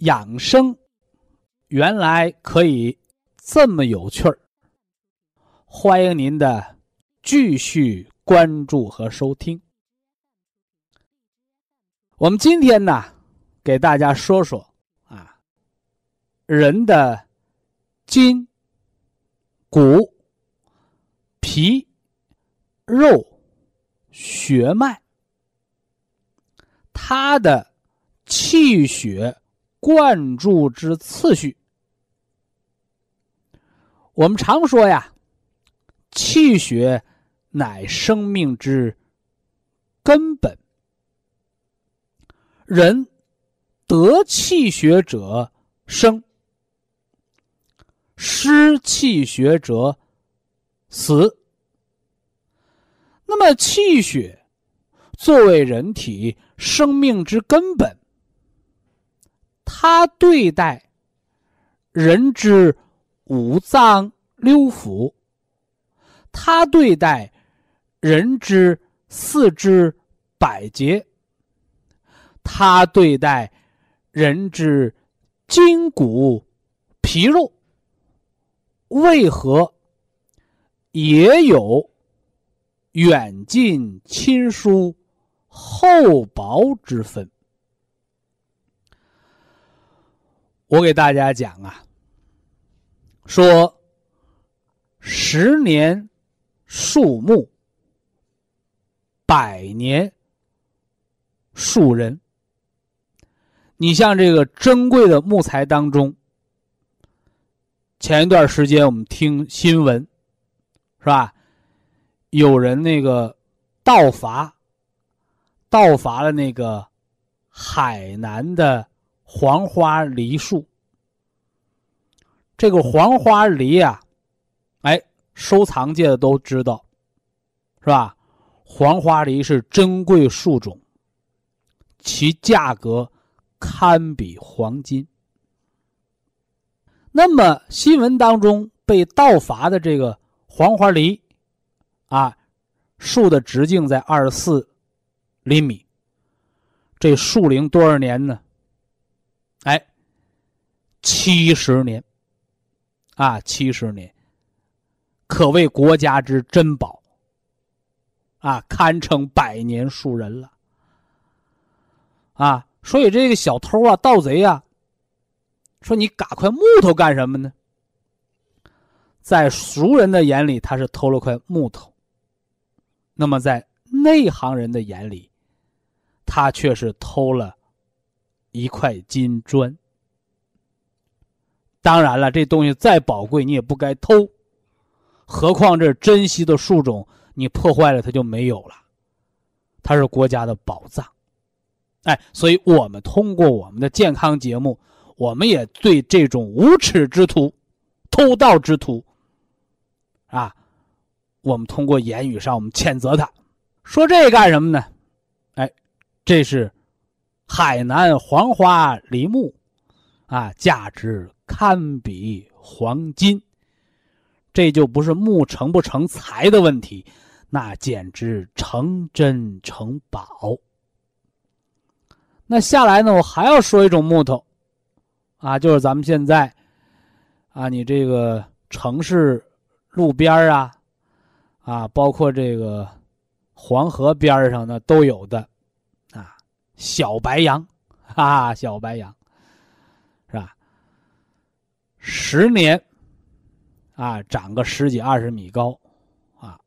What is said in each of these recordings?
养生原来可以这么有趣儿，欢迎您的继续关注和收听。我们今天呢，给大家说说啊，人的筋、骨、皮、肉、血脉，它的气血。灌注之次序，我们常说呀，气血乃生命之根本。人得气血者生，失气血者死。那么，气血作为人体生命之根本。他对待人之五脏六腑，他对待人之四肢百节，他对待人之筋骨皮肉，为何也有远近亲疏厚薄之分？我给大家讲啊，说十年树木，百年树人。你像这个珍贵的木材当中，前一段时间我们听新闻，是吧？有人那个盗伐，盗伐了那个海南的。黄花梨树，这个黄花梨啊，哎，收藏界的都知道，是吧？黄花梨是珍贵树种，其价格堪比黄金。那么新闻当中被盗伐的这个黄花梨，啊，树的直径在二十四厘米，这树龄多少年呢？哎，七十年，啊，七十年，可谓国家之珍宝，啊，堪称百年树人了，啊，所以这个小偷啊、盗贼啊，说你嘎块木头干什么呢？在熟人的眼里，他是偷了块木头；那么在内行人的眼里，他却是偷了。一块金砖，当然了，这东西再宝贵，你也不该偷。何况这珍稀的树种，你破坏了它就没有了。它是国家的宝藏，哎，所以我们通过我们的健康节目，我们也对这种无耻之徒、偷盗之徒，啊，我们通过言语上我们谴责他，说这干什么呢？哎，这是。海南黄花梨木，啊，价值堪比黄金。这就不是木成不成材的问题，那简直成真成宝。那下来呢，我还要说一种木头，啊，就是咱们现在，啊，你这个城市路边啊，啊，包括这个黄河边上呢都有的。小白杨，哈，小白杨，是吧？十年，啊，长个十几二十米高，啊，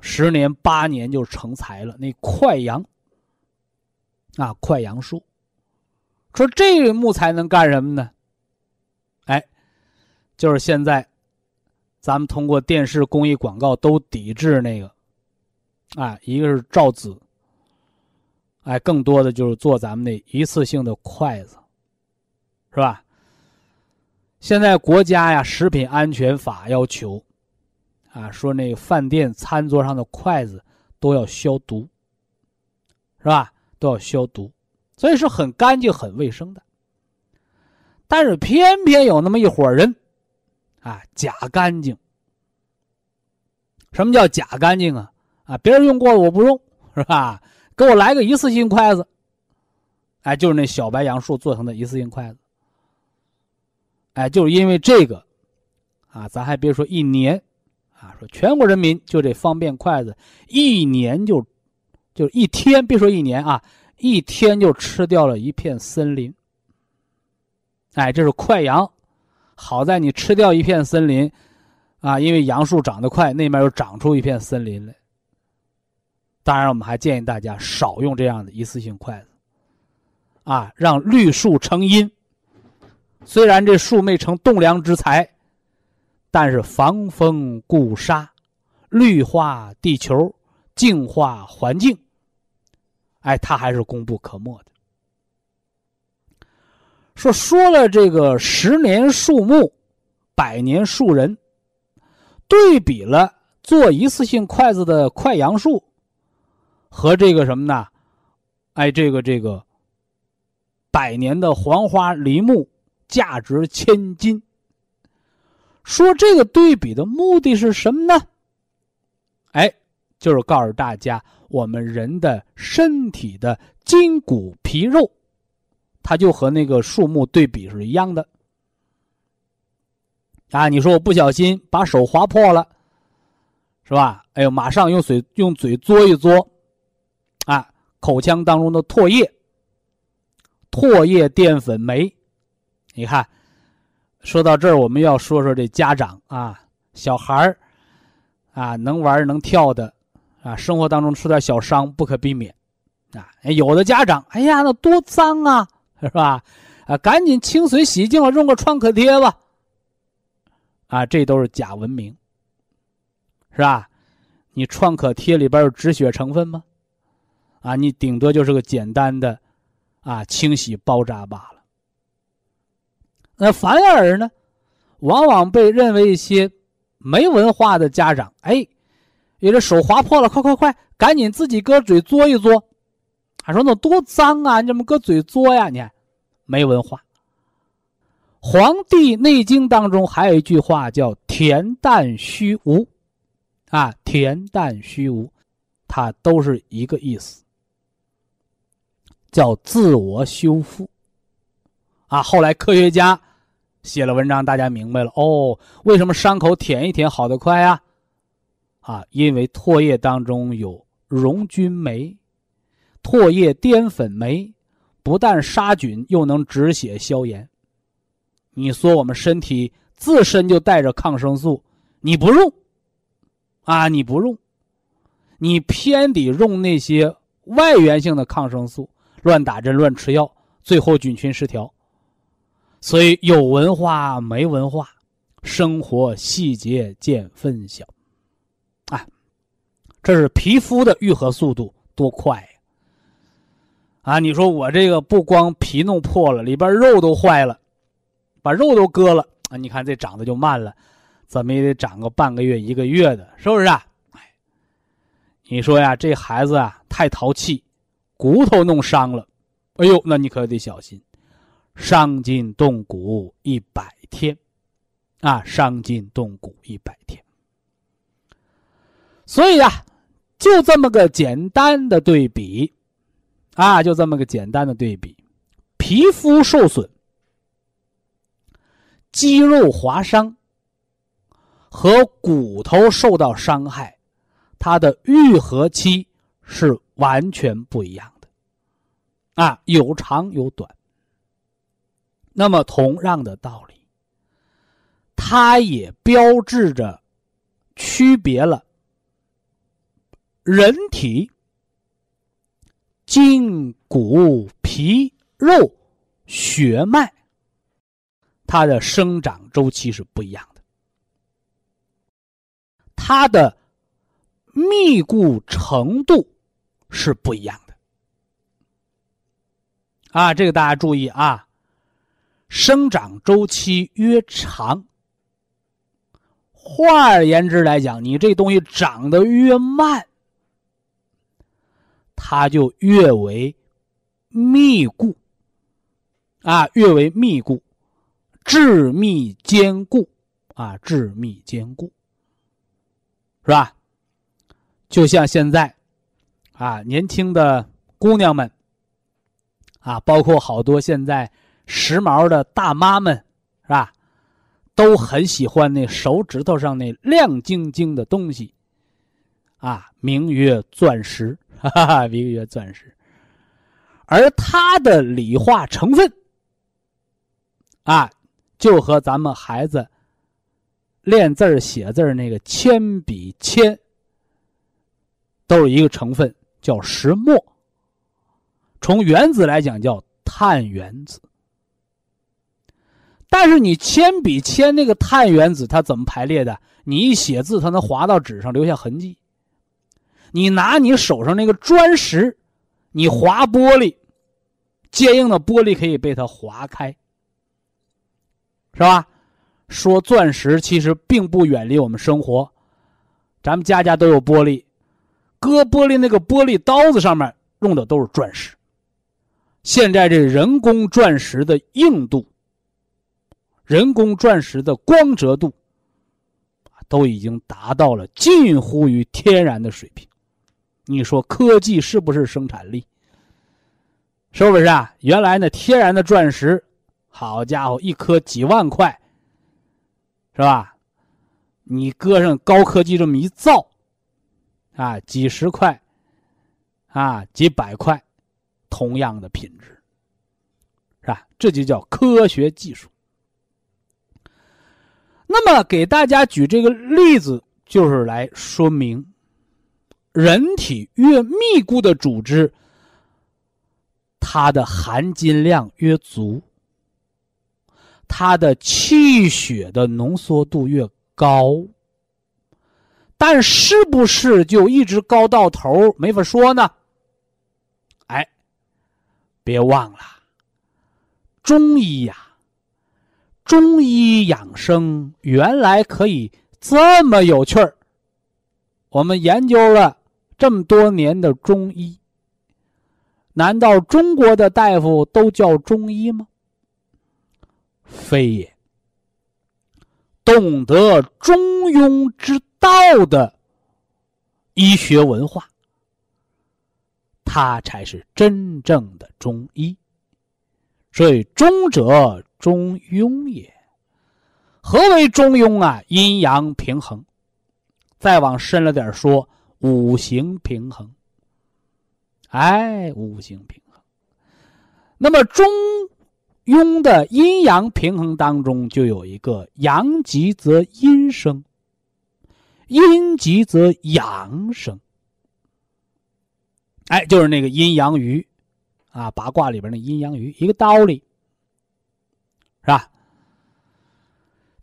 十年八年就成材了。那快杨，啊，快杨树，说这个木材能干什么呢？哎，就是现在，咱们通过电视、公益广告都抵制那个，啊，一个是造纸，哎，更多的就是做咱们那一次性的筷子，是吧？现在国家呀，食品安全法要求，啊，说那个饭店餐桌上的筷子都要消毒，是吧？都要消毒，所以是很干净、很卫生的。但是偏偏有那么一伙人，啊，假干净。什么叫假干净啊？啊，别人用过我不用，是吧？给我来个一次性筷子，哎，就是那小白杨树做成的一次性筷子。哎，就是因为这个，啊，咱还别说一年，啊，说全国人民就这方便筷子，一年就，就一天，别说一年啊，一天就吃掉了一片森林。哎，这是快杨，好在你吃掉一片森林，啊，因为杨树长得快，那边又长出一片森林来。当然，我们还建议大家少用这样的一次性筷子，啊，让绿树成荫。虽然这树没成栋梁之材，但是防风固沙、绿化地球、净化环境，哎，它还是功不可没的。说说了这个十年树木，百年树人，对比了做一次性筷子的快杨树，和这个什么呢？哎，这个这个百年的黄花梨木。价值千金。说这个对比的目的是什么呢？哎，就是告诉大家，我们人的身体的筋骨皮肉，它就和那个树木对比是一样的。啊，你说我不小心把手划破了，是吧？哎呦，马上用嘴用嘴嘬一嘬，口腔当中的唾液，唾液淀粉酶。你看，说到这儿，我们要说说这家长啊，小孩儿啊，能玩能跳的啊，生活当中出点小伤不可避免啊。有的家长，哎呀，那多脏啊，是吧？啊，赶紧清水洗净了，用个创可贴吧。啊，这都是假文明，是吧？你创可贴里边有止血成分吗？啊，你顶多就是个简单的啊清洗包扎罢了。那反而呢，往往被认为一些没文化的家长，哎，有的手划破了，快快快，赶紧自己搁嘴嘬一嘬。他说：“那多脏啊，你怎么搁嘴嘬呀？你看，没文化。”《黄帝内经》当中还有一句话叫“恬淡虚无”，啊，“恬淡虚无”，它都是一个意思，叫自我修复。啊，后来科学家。写了文章，大家明白了哦。为什么伤口舔一舔好的快呀？啊，因为唾液当中有溶菌酶，唾液淀粉酶不但杀菌，又能止血消炎。你说我们身体自身就带着抗生素，你不用，啊，你不用，你偏得用那些外源性的抗生素，乱打针、乱吃药，最后菌群失调。所以有文化没文化，生活细节见分晓，啊，这是皮肤的愈合速度多快呀！啊，你说我这个不光皮弄破了，里边肉都坏了，把肉都割了啊！你看这长得就慢了，怎么也得长个半个月一个月的，是不是啊？你说呀，这孩子啊太淘气，骨头弄伤了，哎呦，那你可得小心。伤筋动骨一百天，啊，伤筋动骨一百天。所以啊，就这么个简单的对比，啊，就这么个简单的对比，皮肤受损、肌肉划伤。和骨头受到伤害，它的愈合期是完全不一样的，啊，有长有短。那么，同样的道理，它也标志着区别了人体筋骨皮肉血脉。它的生长周期是不一样的，它的密固程度是不一样的。啊，这个大家注意啊，生长周期越长，换而言之来讲，你这东西长得越慢，它就越为密固，啊，越为密固，致密坚固，啊，致密坚固，是吧？就像现在，啊，年轻的姑娘们。啊，包括好多现在时髦的大妈们，是吧？都很喜欢那手指头上那亮晶晶的东西，啊，名曰钻石，哈哈，名曰钻石。而它的理化成分，啊，就和咱们孩子练字写字那个铅笔铅，都是一个成分，叫石墨。从原子来讲叫碳原子，但是你铅笔铅那个碳原子它怎么排列的？你一写字，它能划到纸上留下痕迹。你拿你手上那个砖石，你划玻璃，坚硬的玻璃可以被它划开，是吧？说钻石其实并不远离我们生活，咱们家家都有玻璃，割玻璃那个玻璃刀子上面用的都是钻石。现在这人工钻石的硬度、人工钻石的光泽度，都已经达到了近乎于天然的水平。你说科技是不是生产力？是不是啊？原来那天然的钻石，好家伙，一颗几万块，是吧？你搁上高科技这么一造，啊，几十块，啊，几百块。同样的品质，是吧？这就叫科学技术。那么，给大家举这个例子，就是来说明，人体越密固的组织，它的含金量越足，它的气血的浓缩度越高。但是不是就一直高到头？没法说呢。哎别忘了，中医呀，中医养生原来可以这么有趣儿。我们研究了这么多年的中医，难道中国的大夫都叫中医吗？非也。懂得中庸之道的医学文化。他才是真正的中医，所以中者中庸也。何为中庸啊？阴阳平衡。再往深了点说，五行平衡。哎，五行平衡。那么中庸的阴阳平衡当中，就有一个阳极则阴生，阴极则阳生。哎，就是那个阴阳鱼，啊，八卦里边那阴阳鱼，一个道理，是吧？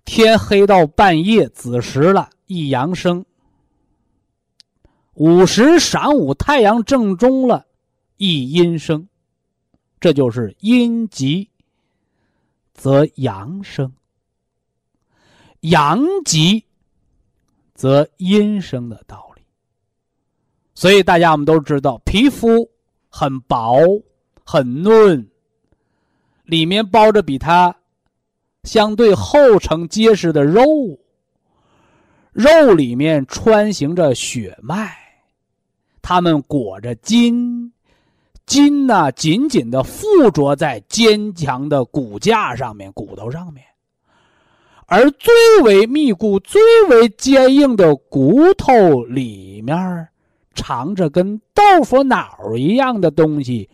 天黑到半夜子时了，一阳生；午时晌午太阳正中了，一阴生。这就是阴极则阳生，阳极则阴生的道理。所以大家我们都知道，皮肤很薄、很嫩，里面包着比它相对厚成结实的肉，肉里面穿行着血脉，它们裹着筋，筋呢紧紧的附着在坚强的骨架上面、骨头上面，而最为密固、最为坚硬的骨头里面。藏着跟豆腐脑一样的东西，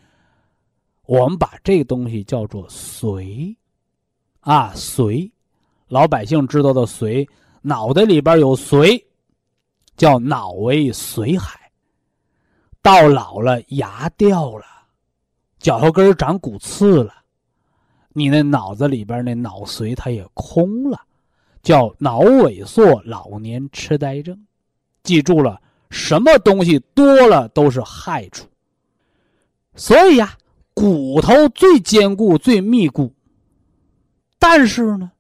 我们把这东西叫做髓，啊髓，老百姓知道的髓，脑袋里边有髓，叫脑为髓海。到老了，牙掉了，脚后跟长骨刺了，你那脑子里边那脑髓它也空了，叫脑萎缩、老年痴呆症。记住了，什么东西多了都是害处。所以呀，骨头最坚固、最密固。但是呢，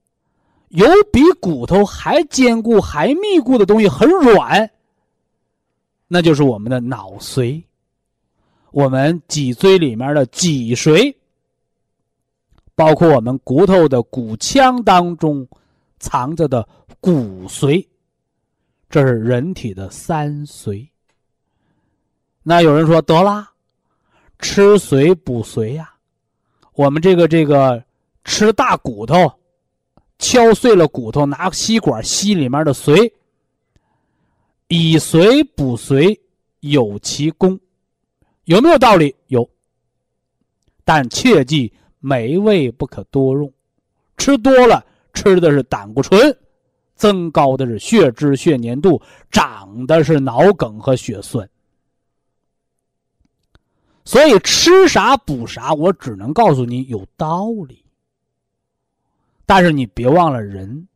有比骨头还坚固、还密固的东西，很软。那就是我们的脑髓，我们脊椎里面的脊髓，包括我们骨头的骨腔当中藏着的骨髓，这是人体的三髓。那有人说得啦，吃髓补髓呀，我们这个这个吃大骨头，敲碎了骨头，拿吸管吸里面的髓。以髓补髓有其功，有没有道理？有。但切记美味不可多用，吃多了吃的是胆固醇，增高的是血脂、血粘度，长的是脑梗和血栓。所以吃啥补啥，我只能告诉你有道理。但是你别忘了人。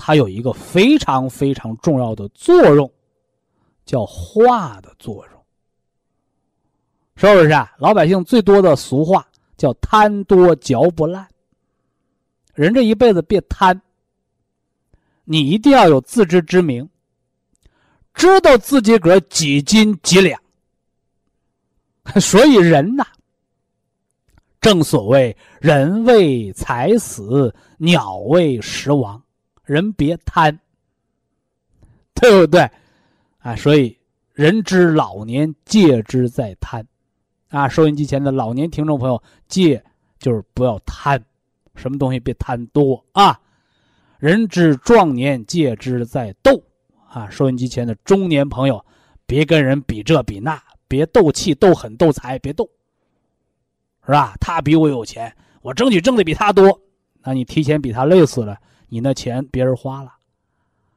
他有一个非常非常重要的作用，叫化的作用，是不是啊？老百姓最多的俗话叫“贪多嚼不烂”。人这一辈子别贪，你一定要有自知之明，知道自己个几斤几两。所以人呐，正所谓“人为财死，鸟为食亡”。人别贪，对不对？啊，所以人之老年戒之在贪，啊，收音机前的老年听众朋友，戒就是不要贪，什么东西别贪多啊。人之壮年戒之在斗，啊，收音机前的中年朋友，别跟人比这比那，别斗气、斗狠、斗财，别斗，是吧？他比我有钱，我争取挣的比他多，那你提前比他累死了。你那钱别人花了，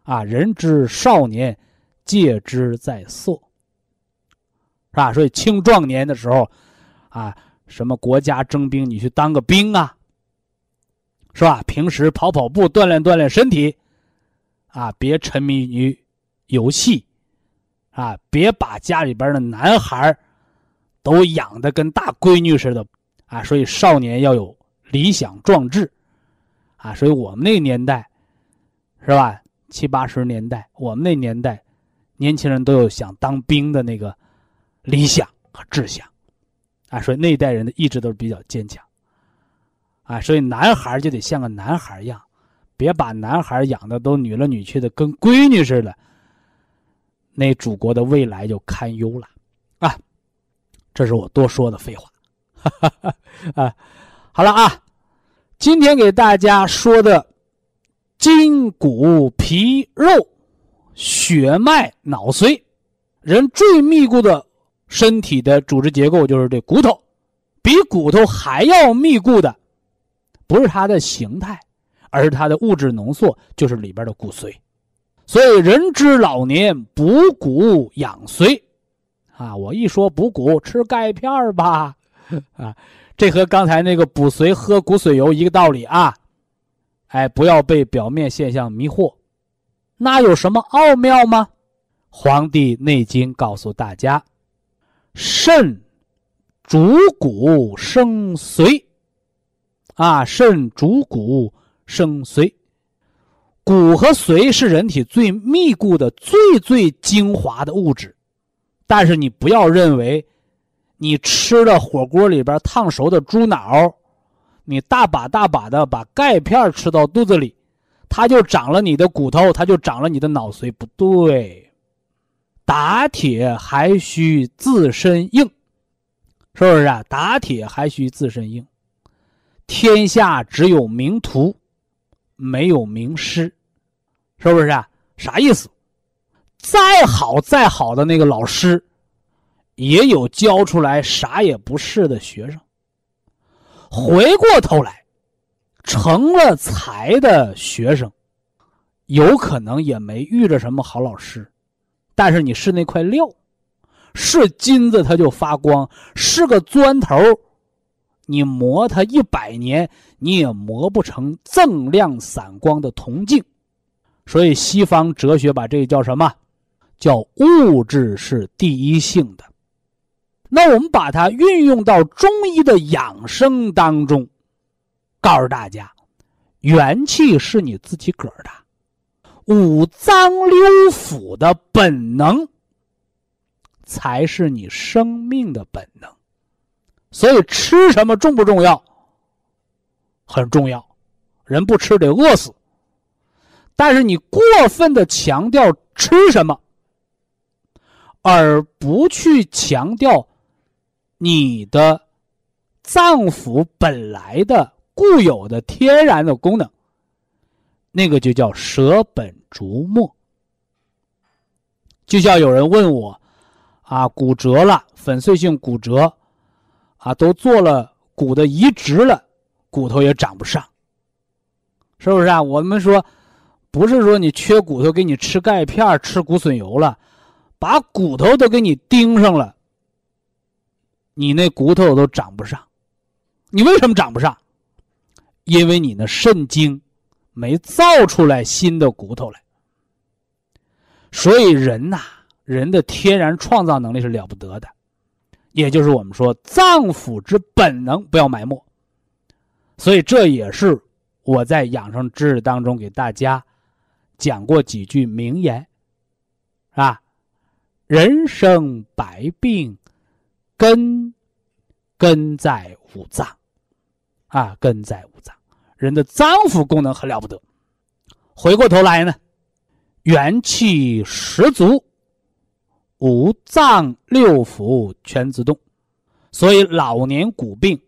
啊！人之少年，戒之在色，是吧？所以青壮年的时候，啊，什么国家征兵，你去当个兵啊，是吧？平时跑跑步，锻炼锻炼身体，啊，别沉迷于游戏，啊，别把家里边的男孩都养的跟大闺女似的，啊！所以少年要有理想壮志。啊，所以我们那个年代，是吧？七八十年代，我们那年代，年轻人都有想当兵的那个理想和志向，啊，所以那一代人的意志都是比较坚强。啊，所以男孩就得像个男孩一样，别把男孩养的都女了女去的，跟闺女似的，那祖国的未来就堪忧了。啊，这是我多说的废话。啊，好了啊。今天给大家说的筋骨皮肉血脉脑髓，人最密固的身体的组织结构就是这骨头，比骨头还要密固的，不是它的形态，而是它的物质浓缩，就是里边的骨髓。所以人之老年补骨养髓，啊，我一说补骨，吃钙片吧，啊。这和刚才那个补髓喝骨髓油一个道理啊，哎，不要被表面现象迷惑，那有什么奥妙吗？《黄帝内经》告诉大家：肾主骨生髓，啊，肾主骨生髓，骨和髓是人体最密固的、最最精华的物质，但是你不要认为。你吃了火锅里边烫熟的猪脑，你大把大把的把钙片吃到肚子里，它就长了你的骨头，它就长了你的脑髓，不对。打铁还需自身硬，是不是啊？打铁还需自身硬。天下只有名徒，没有名师，是不是啊？啥意思？再好再好的那个老师。也有教出来啥也不是的学生。回过头来，成了才的学生，有可能也没遇着什么好老师，但是你是那块料，是金子它就发光，是个砖头，你磨它一百年，你也磨不成锃亮闪光的铜镜。所以西方哲学把这个叫什么？叫物质是第一性的。那我们把它运用到中医的养生当中，告诉大家，元气是你自己个儿的，五脏六腑的本能才是你生命的本能。所以吃什么重不重要？很重要，人不吃得饿死。但是你过分的强调吃什么，而不去强调。你的脏腑本来的固有的天然的功能，那个就叫舍本逐末。就像有人问我，啊，骨折了，粉碎性骨折，啊，都做了骨的移植了，骨头也长不上，是不是啊？我们说，不是说你缺骨头给你吃钙片、吃骨髓油了，把骨头都给你钉上了。你那骨头都长不上，你为什么长不上？因为你那肾精没造出来新的骨头来。所以人呐，人的天然创造能力是了不得的，也就是我们说脏腑之本能不要埋没。所以这也是我在养生知识当中给大家讲过几句名言，啊？人生百病。根，根在五脏，啊，根在五脏。人的脏腑功能很了不得。回过头来呢，元气十足，五脏六腑全自动。所以老年骨病，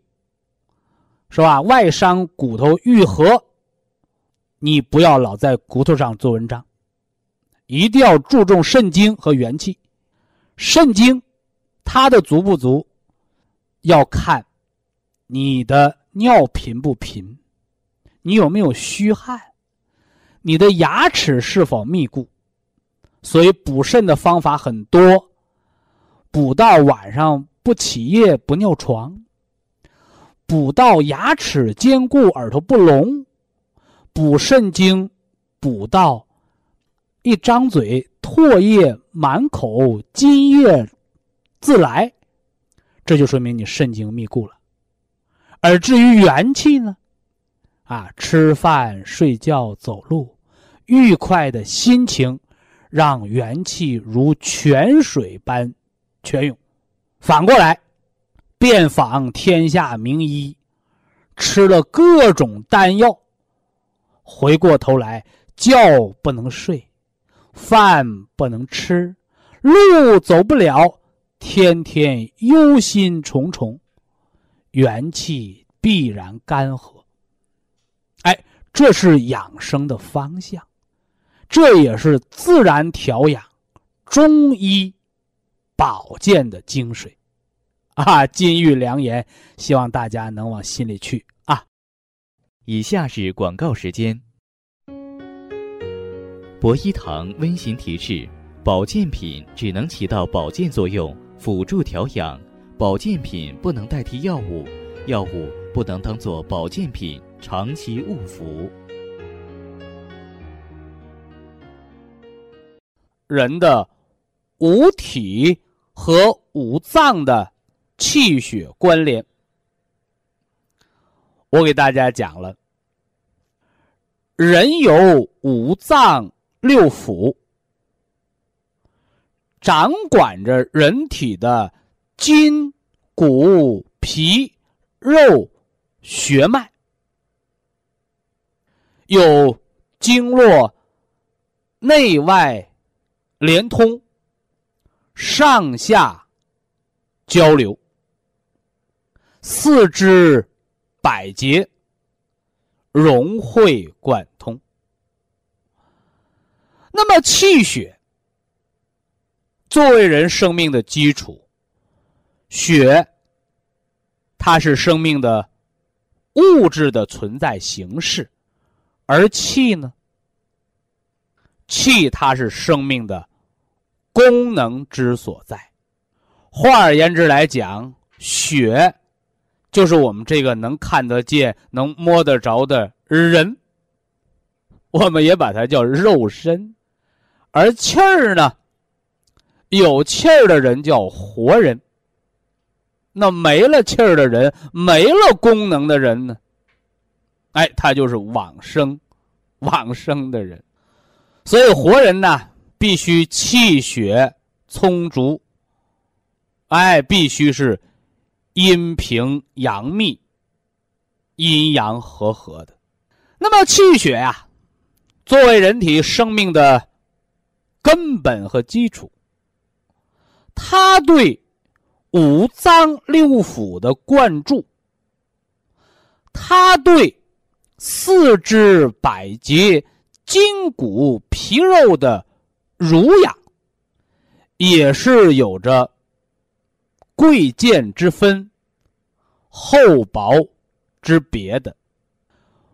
是吧？外伤骨头愈合，你不要老在骨头上做文章，一定要注重肾精和元气。肾精。它的足不足，要看你的尿频不频，你有没有虚汗，你的牙齿是否密固。所以补肾的方法很多，补到晚上不起夜不尿床，补到牙齿坚固耳朵不聋，补肾精，补到一张嘴唾液满口津液。自来，这就说明你肾精密固了。而至于元气呢，啊，吃饭、睡觉、走路，愉快的心情，让元气如泉水般泉涌。反过来，遍访天下名医，吃了各种丹药，回过头来觉不能睡，饭不能吃，路走不了。天天忧心忡忡，元气必然干涸。这是养生的方向，这也是自然调养、中医保健的精髓啊！金玉良言，希望大家能往心里去啊。以下是广告时间。博一堂温馨提示：保健品只能起到保健作用。辅助调养，保健品不能代替药物，药物不能当做保健品长期误服。人的五体和五脏的气血关联，我给大家讲了。人有五脏六腑。掌管着人体的筋、骨、皮、肉、血脉，有经络内外连通、上下交流、四肢百节融会贯通。那么气血。作为人生命的基础，血，它是生命的物质的存在形式，而气呢？气它是生命的功能之所在。换而言之来讲，血就是我们这个能看得见、能摸得着的人，我们也把它叫肉身。而气儿呢，有气儿的人叫活人。那没了气儿的人，没了功能的人呢？哎，他就是往生、往生的人。所以活人呢，必须气血充足，哎，必须是阴平阳密、阴阳和合的。那么气血呀，作为人体生命的根本和基础，它对。五脏六腑的灌注，它对四肢百节、筋骨皮肉的濡养，也是有着贵贱之分、厚薄之别的。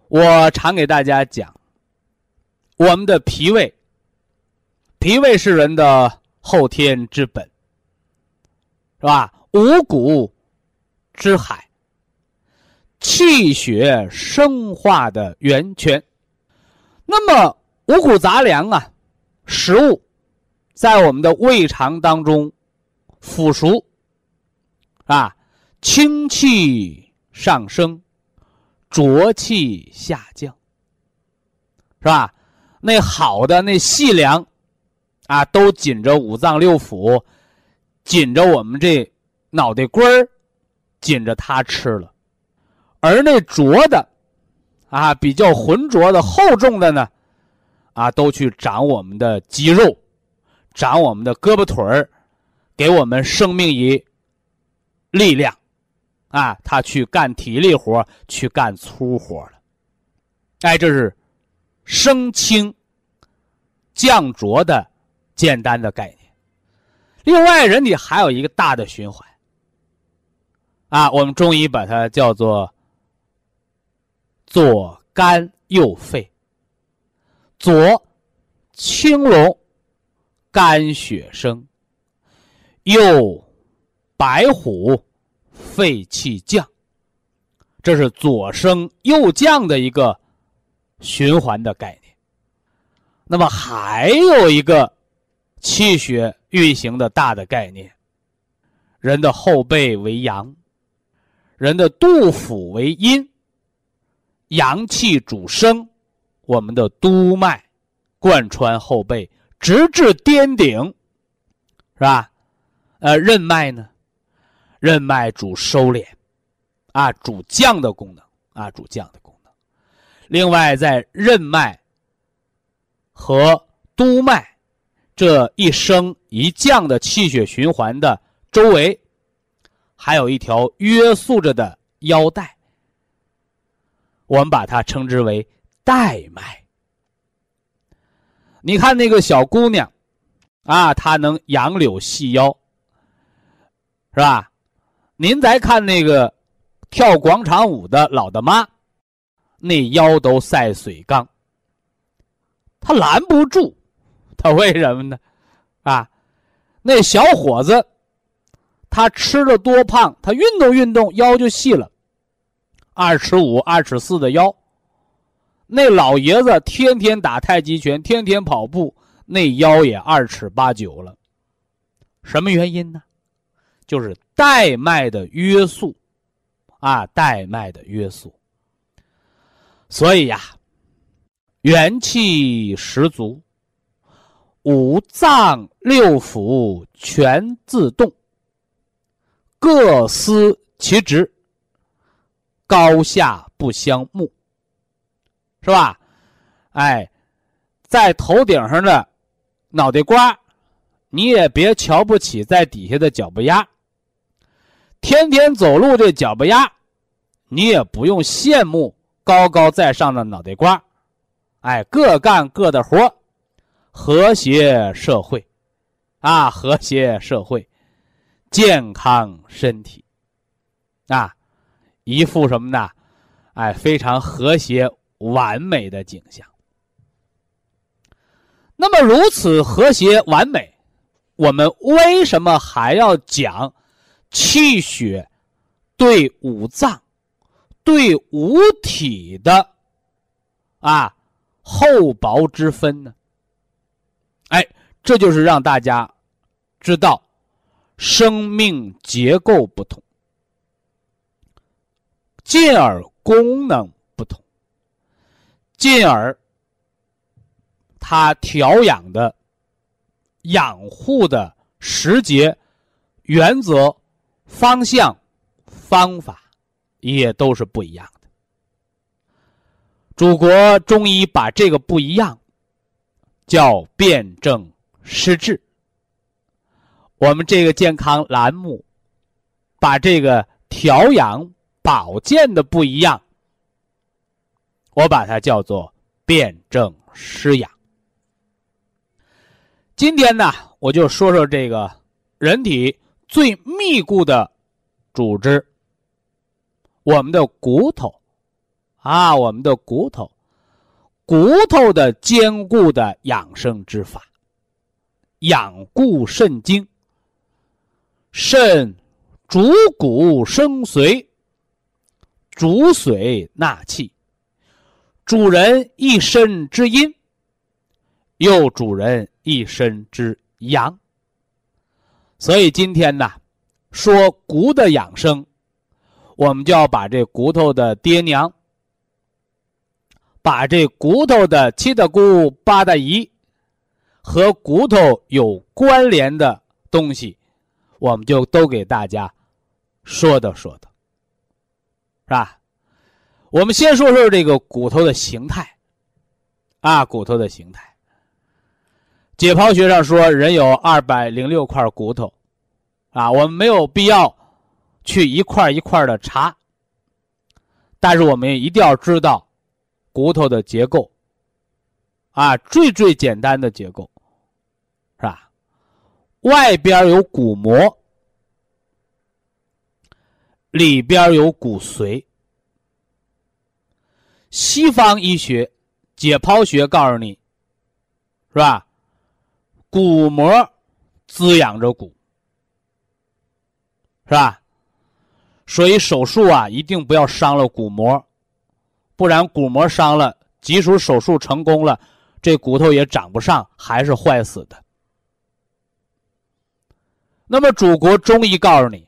我常给大家讲，我们的脾胃，脾胃是人的后天之本。是吧？五谷之海，气血生化的源泉。那么五谷杂粮啊，食物在我们的胃肠当中腐熟，啊，清气上升，浊气下降，是吧？那好的那细粮啊，都紧着五脏六腑。紧着我们这脑袋瓜儿，紧着它吃了，而那浊的，啊，比较浑浊的、厚重的呢，啊，都去长我们的肌肉，长我们的胳膊腿儿，给我们生命以力量，啊，他去干体力活，去干粗活了。哎，这是升清降浊的简单的概念。另外，人体还有一个大的循环，啊，我们中医把它叫做左肝右肺，左青龙，肝血生；右白虎，肺气降。这是左升右降的一个循环的概念。那么还有一个气血。运行的大的概念，人的后背为阳，人的肚腹为阴，阳气主升，我们的督脉贯穿后背，直至颠顶，是吧？呃，任脉呢？任脉主收敛，啊，主降的功能，啊，主降的功能。另外，在任脉和督脉。这一升一降的气血循环的周围，还有一条约束着的腰带，我们把它称之为带脉。你看那个小姑娘，啊，她能杨柳细腰，是吧？您再看那个跳广场舞的老大妈，那腰都赛水缸，她拦不住。他为什么呢？啊，那小伙子，他吃的多胖，他运动运动腰就细了，二尺五、二尺四的腰。那老爷子天天打太极拳，天天跑步，那腰也二尺八九了。什么原因呢？就是带脉的约束，啊，带脉的约束。所以呀，元气十足。五脏六腑全自动，各司其职，高下不相慕，是吧？哎，在头顶上的脑袋瓜，你也别瞧不起在底下的脚不丫。天天走路这脚不丫，你也不用羡慕高高在上的脑袋瓜。哎，各干各的活。和谐社会，啊，和谐社会，健康身体，啊，一副什么呢？哎，非常和谐完美的景象。那么如此和谐完美，我们为什么还要讲气血对五脏、对五体的啊厚薄之分呢？哎，这就是让大家知道生命结构不同，进而功能不同，进而。它调养的、养护的时节、原则、方向、方法，也都是不一样的。祖国中医把这个不一样叫辨证施治。我们这个健康栏目把这个调养保健的不一样，我把它叫做辨证施养。今天呢，我就说说这个人体最密固的组织——我们的骨头啊，我们的骨头，骨头的坚固的养生之法。养固肾精，肾主骨生髓，主髓纳气，主人一身之阴，又主人。一身之阳，所以今天呢，说骨的养生，我们就要把这骨头的爹娘，把这骨头的七大姑八大姨和骨头有关联的东西，我们就都给大家说道说道，是吧？我们先说说这个骨头的形态，啊，骨头的形态。解剖学上说，人有二百零六块骨头，啊，我们没有必要去一块一块的查，但是我们一定要知道骨头的结构，啊，最最简单的结构，是吧？外边有骨膜，里边有骨髓。西方医学解剖学告诉你，是吧？骨膜滋养着骨，是吧？所以手术啊，一定不要伤了骨膜，不然骨膜伤了，即使手术成功了，这骨头也长不上，还是坏死的。那么，祖国中医告诉你，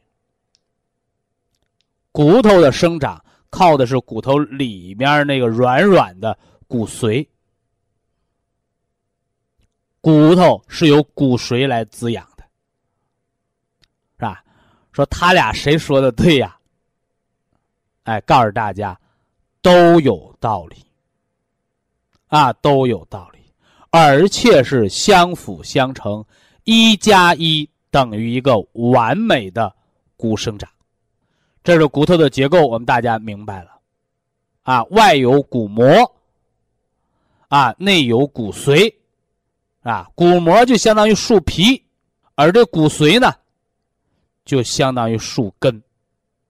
骨头的生长靠的是骨头里面那个软软的骨髓。骨头是由骨髓来滋养的，是吧？说他俩谁说的对呀？哎，告诉大家，都有道理，啊，都有道理，而且是相辅相成，一加一等于一个完美的骨生长。这是骨头的结构，我们大家明白了，啊，外有骨膜，啊，内有骨髓。啊，骨膜就相当于树皮，而这骨髓呢，就相当于树根，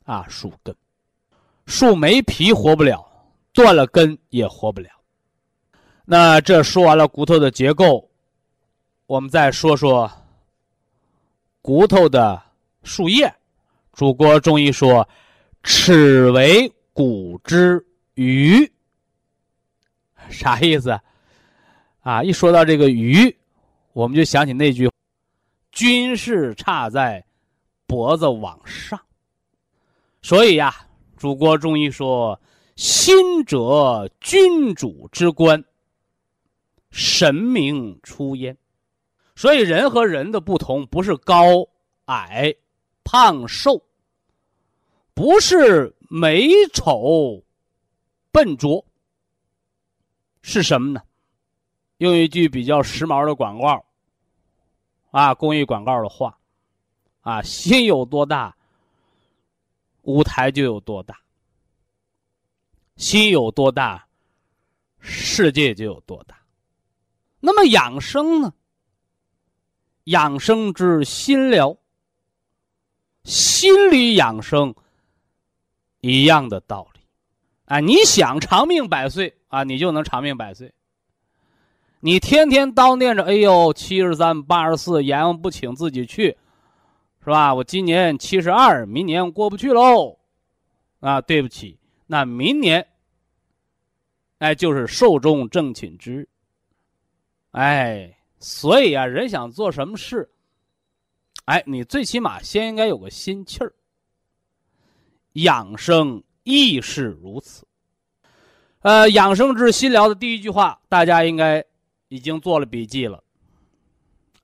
啊，树根，树没皮活不了，断了根也活不了。那这说完了骨头的结构，我们再说说骨头的树叶。祖国中医说：“齿为骨之余。”啥意思？啊，一说到这个鱼，我们就想起那句：“军事差在脖子往上。”所以呀，祖国中医说：“心者，君主之官，神明出焉。”所以人和人的不同，不是高矮、胖瘦，不是美丑、笨拙，是什么呢？用一句比较时髦的广告，啊，公益广告的话，啊，心有多大，舞台就有多大；心有多大，世界就有多大。那么养生呢？养生之心疗，心理养生一样的道理。啊，你想长命百岁啊，你就能长命百岁。你天天叨念着，哎呦，七十三、八十四，阎王不请自己去，是吧？我今年七十二，明年过不去喽，啊，对不起，那明年，哎，就是寿终正寝之日。哎，所以啊，人想做什么事，哎，你最起码先应该有个心气儿。养生亦是如此。呃，养生之心疗的第一句话，大家应该已经做了笔记了。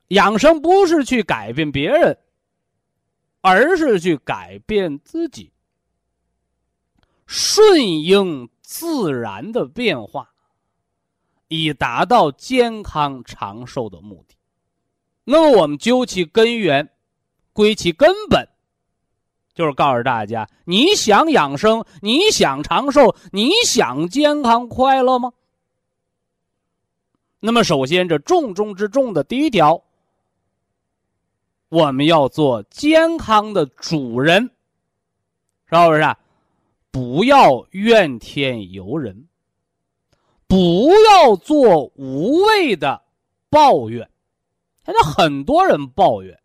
养生不是去改变别人，而是去改变自己，顺应自然的变化，以达到健康长寿的目的。那么，我们究其根源，归其根本。就是告诉大家，你想养生，你想长寿，你想健康快乐吗？那么，首先这重中之重的第一条，我们要做健康的主人，是不是？不要怨天尤人，不要做无谓的抱怨。现在很多人抱怨，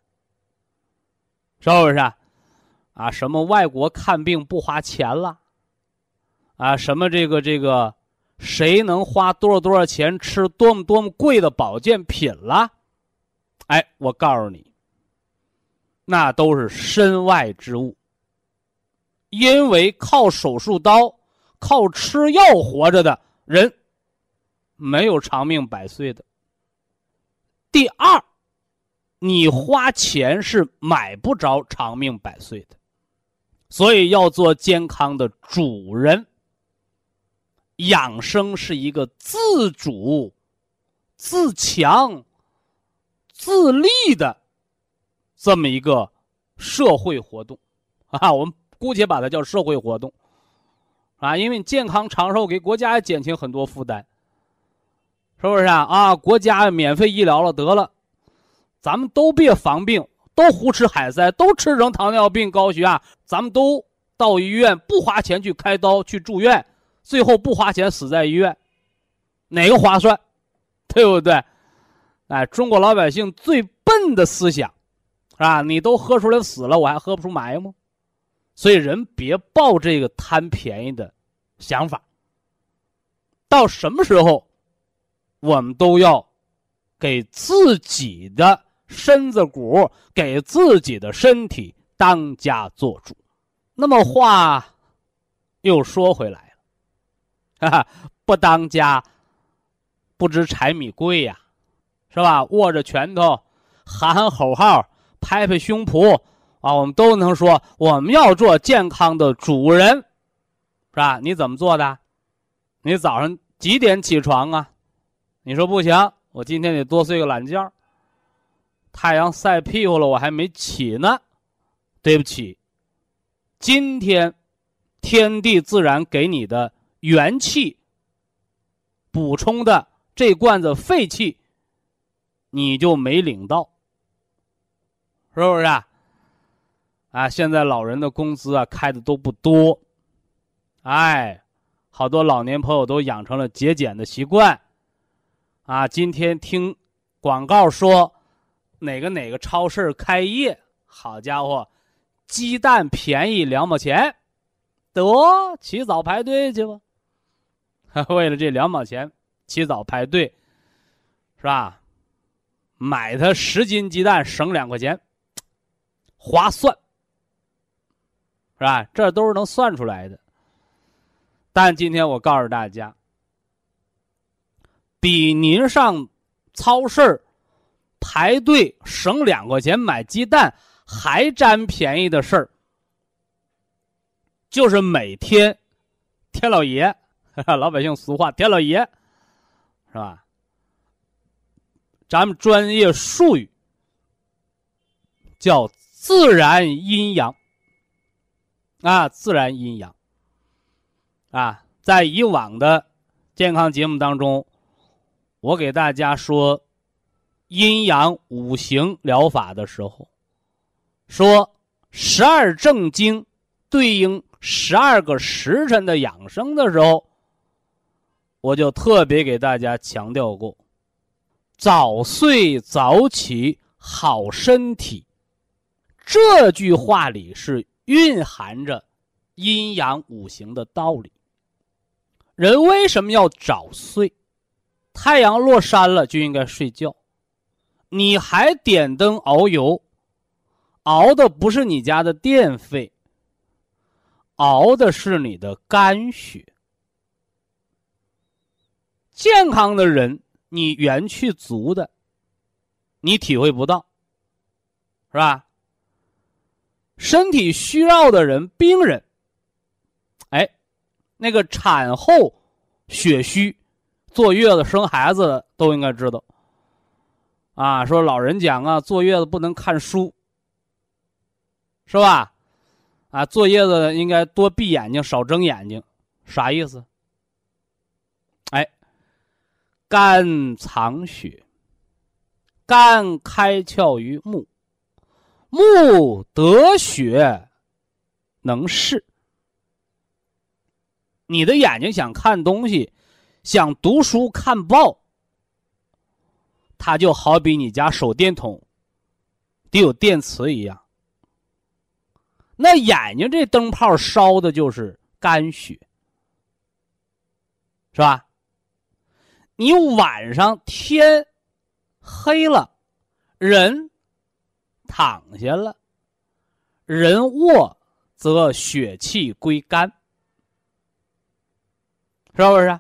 是不是？啊，什么外国看病不花钱了？啊，什么这个这个，谁能花多少多少钱吃多么多么贵的保健品了？哎，我告诉你，那都是身外之物。因为靠手术刀、靠吃药活着的人，没有长命百岁的。第二，你花钱是买不着长命百岁的。所以要做健康的主人。养生是一个自主、自强、自立的这么一个社会活动 啊，我们姑且把它叫社会活动啊，因为健康长寿给国家减轻很多负担，是不是啊？啊，国家免费医疗了，得了，咱们都别防病。都胡吃海塞，都吃成糖尿病、高血压，咱们都到医院不花钱去开刀去住院，最后不花钱死在医院，哪个划算？对不对？哎，中国老百姓最笨的思想，是吧？你都喝出来死了，我还喝不出埋吗？所以人别抱这个贪便宜的想法。到什么时候，我们都要给自己的。身子骨给自己的身体当家做主，那么话又说回来了，哈哈，不当家不知柴米贵呀，是吧？握着拳头喊喊口号，拍拍胸脯啊，我们都能说我们要做健康的主人，是吧？你怎么做的？你早上几点起床啊？你说不行，我今天得多睡个懒觉。太阳晒屁股了，我还没起呢，对不起。今天，天地自然给你的元气补充的这罐子废气，你就没领到，是不是啊？啊，现在老人的工资啊开的都不多，哎，好多老年朋友都养成了节俭的习惯，啊，今天听广告说。哪个哪个超市开业？好家伙，鸡蛋便宜两毛钱，得起早排队去吧。为了这两毛钱，起早排队，是吧？买它十斤鸡蛋省两块钱，划算，是吧？这都是能算出来的。但今天我告诉大家，比您上超市。排队省两块钱买鸡蛋还占便宜的事儿，就是每天天老爷，老百姓俗话天老爷，是吧？咱们专业术语叫自然阴阳啊，自然阴阳啊，在以往的健康节目当中，我给大家说。阴阳五行疗法的时候，说十二正经对应十二个时辰的养生的时候，我就特别给大家强调过：早睡早起好身体。这句话里是蕴含着阴阳五行的道理。人为什么要早睡？太阳落山了就应该睡觉。你还点灯熬油，熬的不是你家的电费，熬的是你的肝血。健康的人，你元气足的，你体会不到，是吧？身体虚弱的人，病人，哎，那个产后血虚、坐月子生孩子的都应该知道。啊，说老人讲啊，坐月子不能看书，是吧？啊，坐月子应该多闭眼睛，少睁眼睛，啥意思？哎，肝藏血，肝开窍于目。目得血，能视。你的眼睛想看东西，想读书看报，它就好比你家手电筒得有电磁一样。那眼睛这灯泡烧的就是肝血，是吧？你晚上天黑了，人。躺下了，人卧则血气归肝，是不是？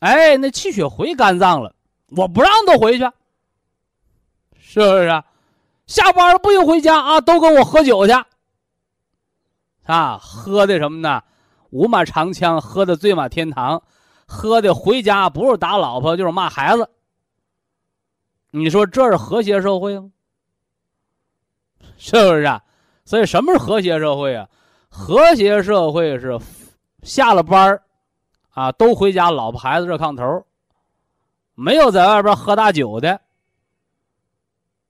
哎，那气血回肝脏了，我不让他回去，是不是？下班了不用回家啊，都跟我喝酒去。啊，喝的什么呢？五马长枪，喝的醉马天堂，喝的回家不是打老婆就是骂孩子。你说这是和谐社会吗？是不是啊？所以什么是和谐社会啊？和谐社会是下了班啊，都回家，老婆孩子热炕头，没有在外边喝大酒的，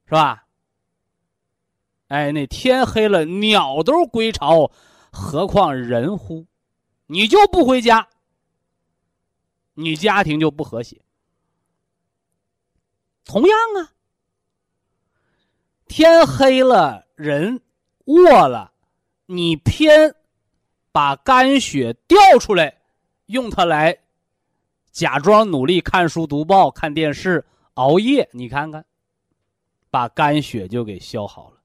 是吧？哎，那天黑了，鸟都归巢，何况人乎？你就不回家，你家庭就不和谐。同样啊。天黑了，人卧了，你偏把肝血调出来，用它来假装努力看书、读报、看电视、熬夜，你看看，把肝血就给消耗了。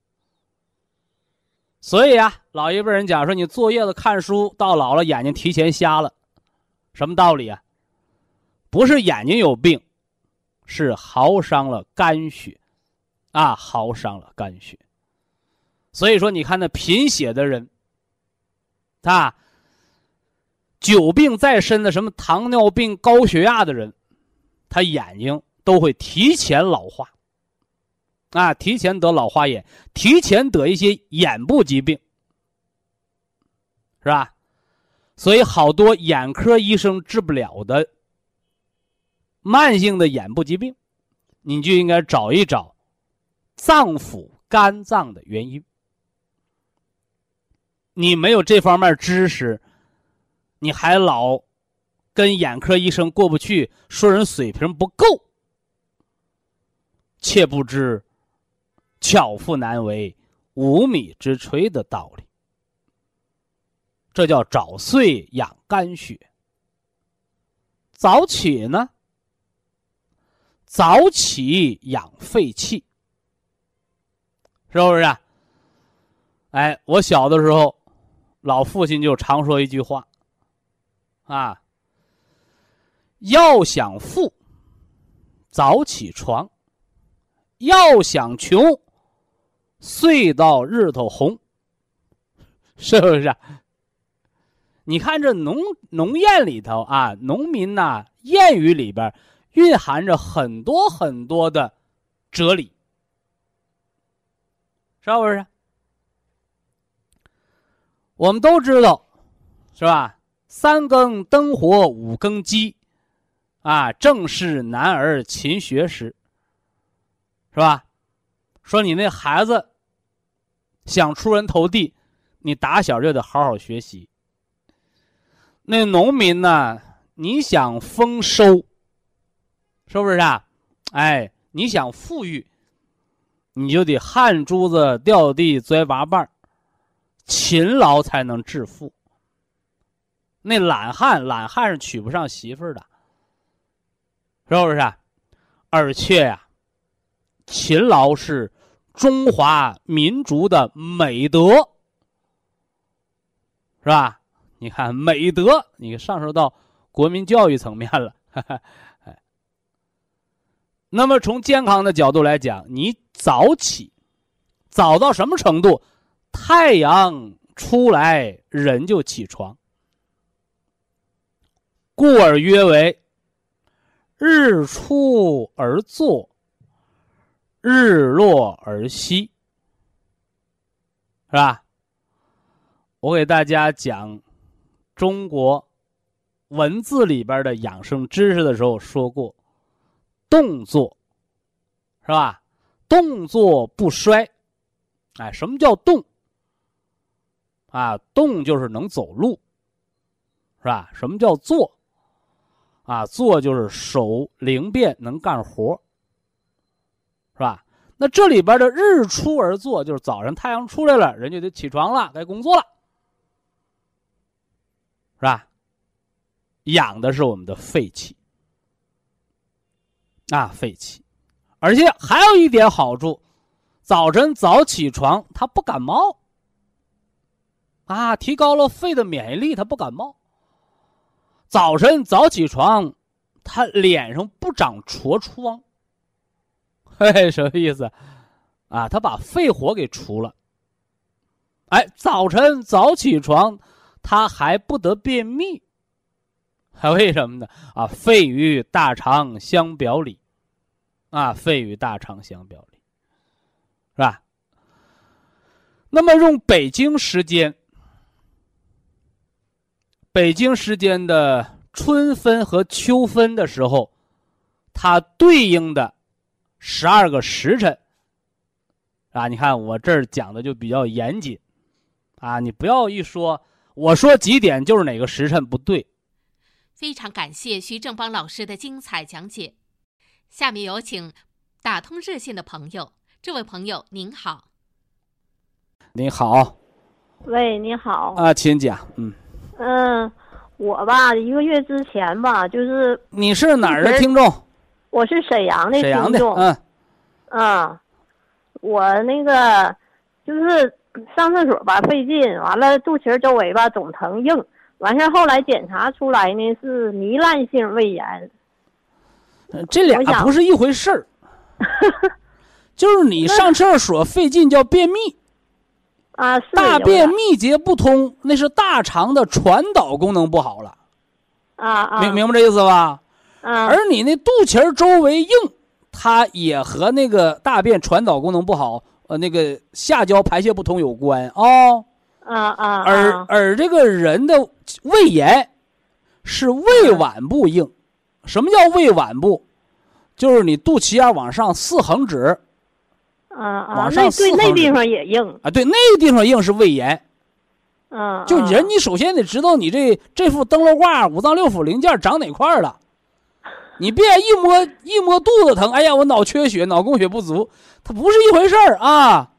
所以啊，老一辈人讲说，你坐月子看书，到老了眼睛提前瞎了，什么道理啊？不是眼睛有病，是耗伤了肝血。啊，耗伤了肝血，所以说你看那贫血的人，啊，久病在身的什么糖尿病、高血压的人，他眼睛都会提前老化，啊，提前得老花眼，提前得一些眼部疾病，是吧？所以好多眼科医生治不了的慢性的眼部疾病，你就应该找一找。脏腑肝脏的原因，你没有这方面知识，你还老跟眼科医生过不去，说人水平不够，切不知巧妇难为无米之炊的道理。这叫早睡养肝血，早起呢，早起养肺气。是不是？啊哎，我小的时候，老父亲就常说一句话，啊，要想富，早起床；要想穷，睡到日头红。是不是？你看这农农谚里头啊，农民呐，谚语里边蕴含着很多很多的哲理。是不是？我们都知道，是吧？三更灯火五更鸡，啊，正是男儿勤学时，是吧？说你那孩子想出人头地，你打小就得好好学习。那农民呢？你想丰收，是不是啊？哎，你想富裕，你就得汗珠子掉地摔八瓣勤劳才能致富。那懒汉，懒汉是娶不上媳妇儿的，是不是？而且呀，勤劳是中华民族的美德，是吧？你看美德，你上升到国民教育层面了。哎，那么从健康的角度来讲，你早起，早到什么程度？太阳出来，人就起床。故而曰为：日出而作，日落而息，是吧？我给大家讲中国文字里边的养生知识的时候说过，动作是吧？动作不衰。哎，什么叫动？啊，动就是能走路，是吧？什么叫坐？啊，做就是手灵便，能干活，是吧？那这里边的日出而作，就是早上太阳出来了，人就得起床了，该工作了，是吧？养的是我们的肺气，啊，肺气，而且还有一点好处，早晨早起床，他不感冒，啊，提高了肺的免疫力，他不感冒。早晨早起床，他脸上不长痤疮。嘿，什么意思？啊，他把肺火给除了。哎，早晨早起床，他还不得便秘。还为什么呢？啊，肺与大肠相表里，啊，肺与大肠相表里，是吧？那么用北京时间。北京时间的春分和秋分的时候，它对应的十二个时辰啊，你看我这儿讲的就比较严谨啊，你不要一说我说几点就是哪个时辰不对。非常感谢徐正邦老师的精彩讲解。下面有请打通热线的朋友，这位朋友您好。您好。喂，你好。啊，请讲，嗯。嗯，我吧，一个月之前吧，就是你是哪儿的听众？我是沈阳的听众。嗯，嗯，我那个就是上厕所吧费劲，完了肚脐周围吧总疼硬，完事后来检查出来呢是糜烂性胃炎。这俩不是一回事儿，就是你上厕所费劲叫便秘。啊，大便秘结不通，那是大肠的传导功能不好了。啊啊，明明白这意思吧？啊，而你那肚脐周围硬，它也和那个大便传导功能不好，呃，那个下焦排泄不通有关啊。啊啊，而而这个人的胃炎是胃脘部硬，什么叫胃脘部？就是你肚脐眼往上四横指。啊啊，那对那地方也硬啊，对那个地方硬是胃炎。嗯，就人，你首先得知道你这这副灯笼挂五脏六腑零件长哪块了。你别一摸一摸肚子疼，哎呀，我脑缺血，脑供血不足，它不是一回事儿啊。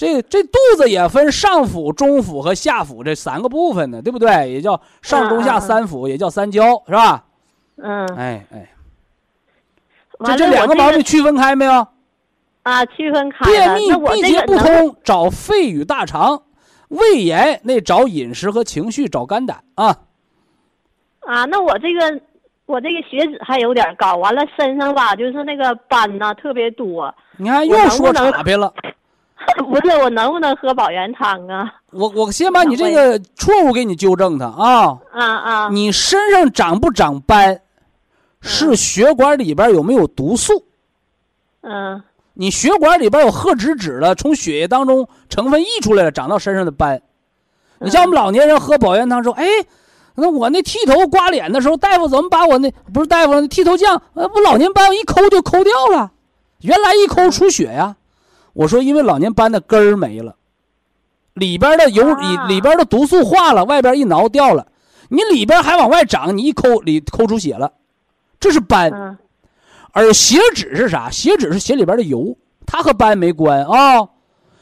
这这肚子也分上腹、中腹和下腹这三个部分呢，对不对？也叫上中下三腹，也叫三焦，是吧？嗯。哎哎。这这两个毛病区分开没有？啊，区分开便秘闭结不通，找肺与大肠；胃炎那找饮食和情绪，找肝胆啊。啊，那我这个我这个血脂还有点高，完了身上吧就是那个斑呐特别多。你看又说岔劈了。不是我能不能喝保元汤啊？我我先把你这个错误给你纠正它啊。啊啊！你身上长不长斑，是血管里边有没有毒素？嗯。你血管里边有褐脂质了，从血液当中成分溢出来了，长到身上的斑。你像我们老年人喝保元汤说：“哎，那我那剃头刮脸的时候，大夫怎么把我那不是大夫剃头匠，呃，不老年斑一抠就抠掉了？原来一抠出血呀。”我说：“因为老年斑的根儿没了，里边的油里啊里边的毒素化了，外边一挠掉了，你里边还往外长，你一抠里抠出血了，这是斑。嗯而血脂是啥？血脂是血里边的油，它和斑没关啊。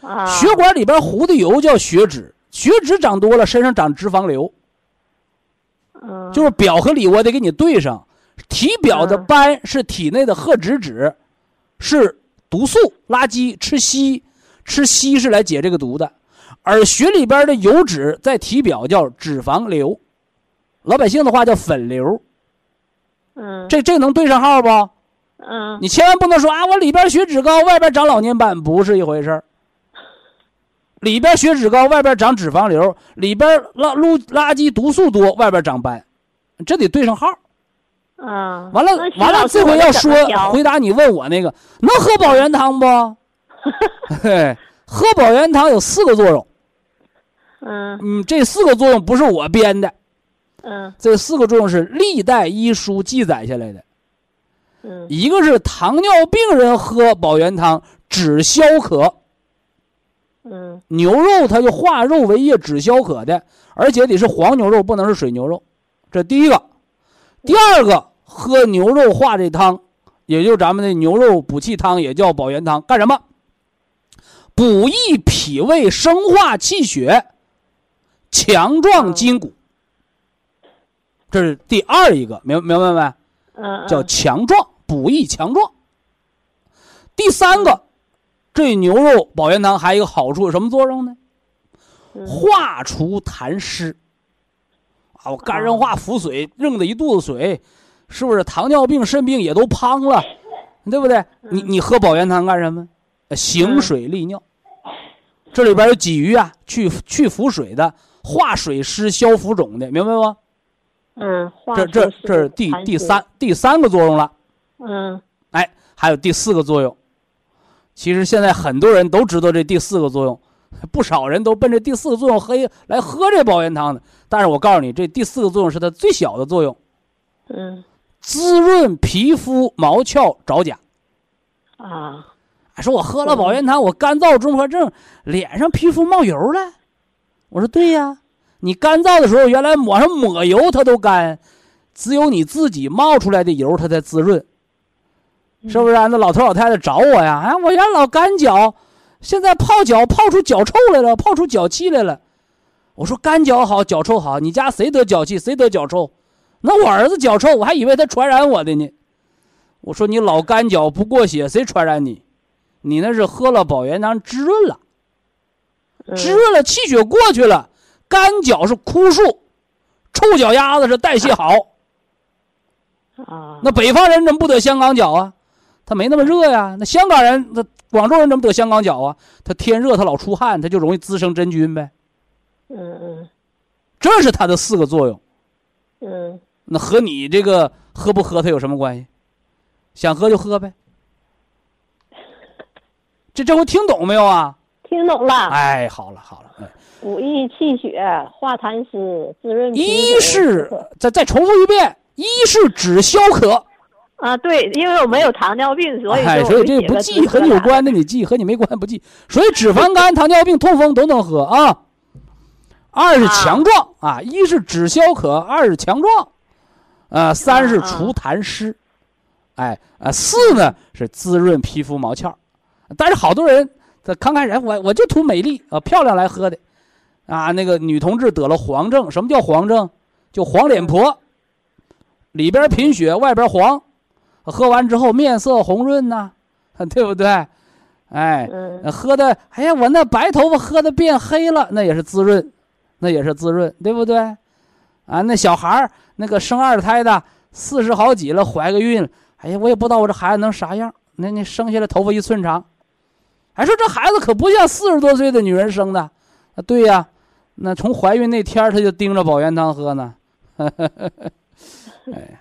啊，血管里边糊的油叫血脂，血脂长多了，身上长脂肪瘤，嗯就是表和里我得给你对上。体表的嗯斑是体内的褐脂质，是毒素垃圾，吃硒，吃硒是来解这个毒的。而血里边的油脂在体表叫脂肪瘤，老百姓的话叫粉瘤。嗯这这能对上号不？嗯你千万不能说啊，我里边血脂高，外边长老年斑，不是一回事儿。里边血脂高，外边长脂肪瘤，里边垃垃垃圾毒素多，外边长斑，这得对上号。嗯，完了完了，这回要说回答你问我那个，能喝保元汤不？嘿，喝保元汤有四个作用，嗯嗯，这四个作用不是我编的，嗯这四个作用是历代医书记载下来的。嗯一个是糖尿病人喝保元汤止消渴，嗯牛肉它就化肉为液止消渴的，而且得是黄牛肉，不能是水牛肉。这第一个，第二个，喝牛肉化这汤，也就是咱们的牛肉补气汤，也叫保元汤，干什么？补益脾胃，生化气血，强壮筋骨。这是第二一个，明明白没？嗯，叫强壮，补益强壮。第三个，这牛肉保元汤还有一个好处，有什么作用呢？嗯化除痰湿。啊，我肝硬化腹水，扔的一肚子水，是不是？糖尿病、肾病也都胖了，对不对？你你喝保元汤干什么？呃行水利尿。这里边有鲫鱼啊，去去腹水的，化水湿、消浮肿的，明白吗？嗯，化这这这是第第三第三个作用了。嗯哎，还有第四个作用。其实现在很多人都知道这第四个作用，不少人都奔着第四个作用喝来喝这保元汤的。但是我告诉你，这第四个作用是它最小的作用，嗯滋润皮肤毛窍着甲。啊说我喝了保元汤，我干燥综合症，脸上皮肤冒油了。我说对呀，你干燥的时候，原来抹上抹油它都干，只有你自己冒出来的油它才滋润，是不是、啊？那老头老太太找我呀，哎，我原来老干脚，现在泡脚泡出脚臭来了，泡出脚气来了。我说干脚好，脚臭好，你家谁得脚气，谁得脚臭？那我儿子脚臭，我还以为他传染我的呢。我说你老干脚不过血，谁传染你？你那是喝了保元汤滋润了，嗯滋润了，气血过去了，干脚是枯树，臭脚丫子是代谢好。啊，那北方人怎么不得香港脚啊？他没那么热呀。那香港人，那广州人怎么得香港脚啊？他天热，他老出汗，他就容易滋生真菌呗。嗯嗯这是它的四个作用。嗯那和你这个喝不喝它有什么关系？想喝就喝呗。这这回听懂没有啊？听懂了，哎，好了好了，哎，补益气血，化痰湿，滋润皮一是再再重复一遍，一是止消渴，啊，对，因为我没有糖尿病，所以哎，说所以这不记和你有关的你记，和你没关不记。所以脂肪肝、糖尿病、痛风都能喝啊。二是强壮啊，一是止消渴，二是强壮，呃，三是除痰湿，哎呃，四呢是滋润皮肤毛窍。但是好多人他刚开始哎我我就图美丽啊漂亮来喝的，啊那个女同志得了黄症，什么叫黄症？就黄脸婆，里边贫血，外边黄，喝完之后面色红润呐、对不对？哎，嗯。喝的，哎呀，我那白头发喝的变黑了，那也是滋润，那也是滋润，对不对？啊，那小孩儿那个生二胎的，四十好几了，怀个孕，哎呀，我也不知道我这孩子能啥样。那那生下来头发一寸长，还说这孩子可不像四十多岁的女人生的，啊，对呀，那从怀孕那天儿他就盯着保元汤喝呢。哎，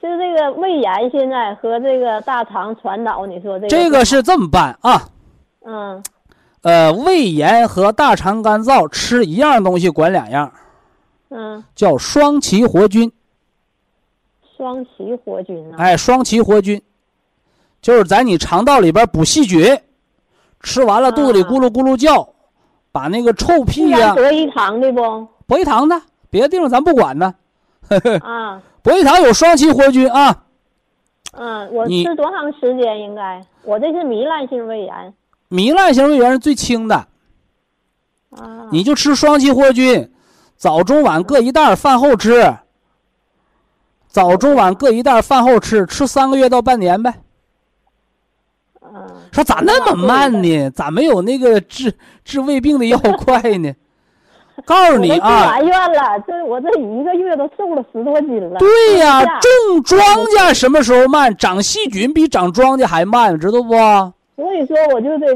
就这个胃炎现在和这个大肠传导，你说这个这个是这么办啊，嗯呃，胃炎和大肠干燥吃一样东西管两样，嗯叫双歧活菌。双歧活菌啊，哎，双歧活菌，就是在你肠道里边补细菌，吃完了肚子里啊咕噜咕噜叫，把那个臭屁呀、呀、博一堂的不？博一堂的，别的地方咱不管呢。啊，博一堂有双歧活菌啊，嗯，我吃多长时间应该？我这是糜烂性胃炎糜烂型胃炎是最轻的，啊。你就吃双歧活菌，早中晚各一袋儿，饭后吃。早中晚各一袋儿，饭后吃，吃三个月到半年呗。嗯，说咋那么慢呢？咋没有那个治治胃病的药 快呢？告诉你啊，埋怨了，这我这一个月都瘦了十多斤了。对呀、呀种庄稼什么时候慢？长细菌比长庄稼还慢，知道不？所以说我就得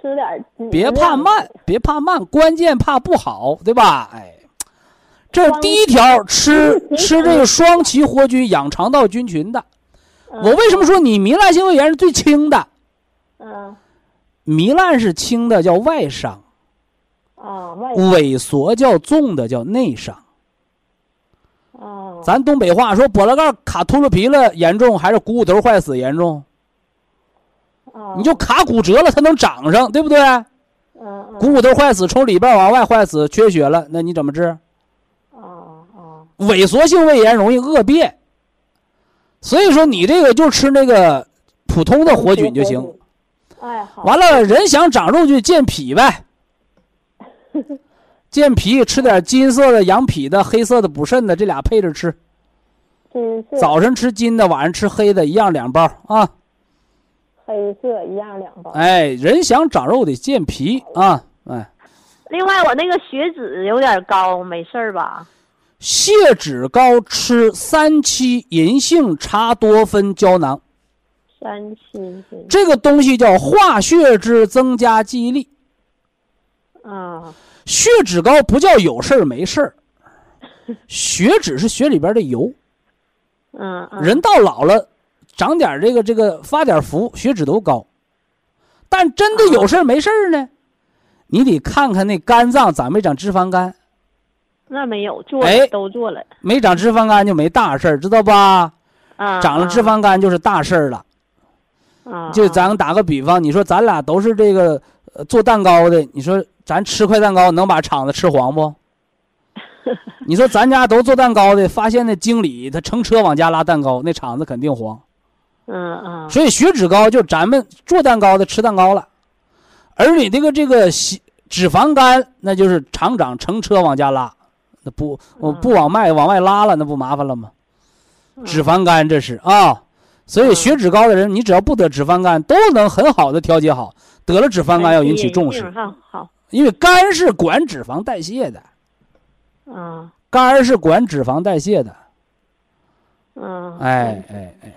吃点儿。别怕慢，别怕慢，关键怕不好，对吧？哎，这是第一条，吃 吃这个双歧活菌养肠道菌群的。嗯我为什么说你糜烂性胃炎是最轻的？嗯糜烂是轻的，叫外伤；啊外萎缩叫重的，叫内伤。哦咱东北话说，菠萝盖卡秃噜皮了严重，还是股骨头坏死严重？啊你就卡骨折了，它能长上，对不对？股骨头坏死，从里边往外坏死，缺血了，那你怎么治？萎缩性胃炎容易恶变，所以说你这个就吃那个普通的活菌就行。。哎好。完了，人想长肉就健脾呗，健脾吃点金色的养脾的，黑色的补肾的，这俩配着吃。早晨吃金的，晚上吃黑的，一样两包啊。黑色一样两包。哎，人想长肉得健脾啊，哎，另外我那个血脂有点高，没事儿吧？血脂高吃三七银杏茶多酚胶囊，三七斤这个东西叫化血脂，增加记忆力。啊血脂高不叫有事儿没事儿，血脂是血里边的油。嗯嗯人到老了，长点这个这个发点福，血脂都高。但真的有事儿没事儿呢，你得看看那肝脏长没长脂肪肝，那没有做都做了没长脂肪肝就没大事儿，知道吧？啊。长了脂肪肝就是大事儿了。啊，就咱打个比方，你说咱俩都是这个呃做蛋糕的，你说咱吃块蛋糕能把厂子吃黄不？你说咱家都做蛋糕的，发现那经理他乘车往家拉蛋糕，那厂子肯定黄。嗯嗯。所以血脂高就咱们做蛋糕的吃蛋糕了，而你这个这个脂脂肪肝，那就是厂长乘车往家拉，那不我不往外往外拉了，那不麻烦了吗？脂肪肝这是啊，所以血脂高的人，你只要不得脂肪肝，都能很好的调节好。得了脂肪肝要引起重视，因为肝是管脂肪代谢的，嗯。肝是管脂肪代谢的。嗯。哎哎哎，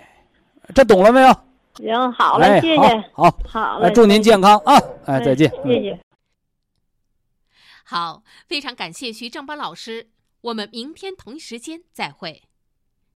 这懂了没有？行好了，哎，谢谢好，好，好嘞，哎，祝您健康啊！哎，再见。嗯谢谢。好，非常感谢徐正邦老师，我们明天同一时间再会。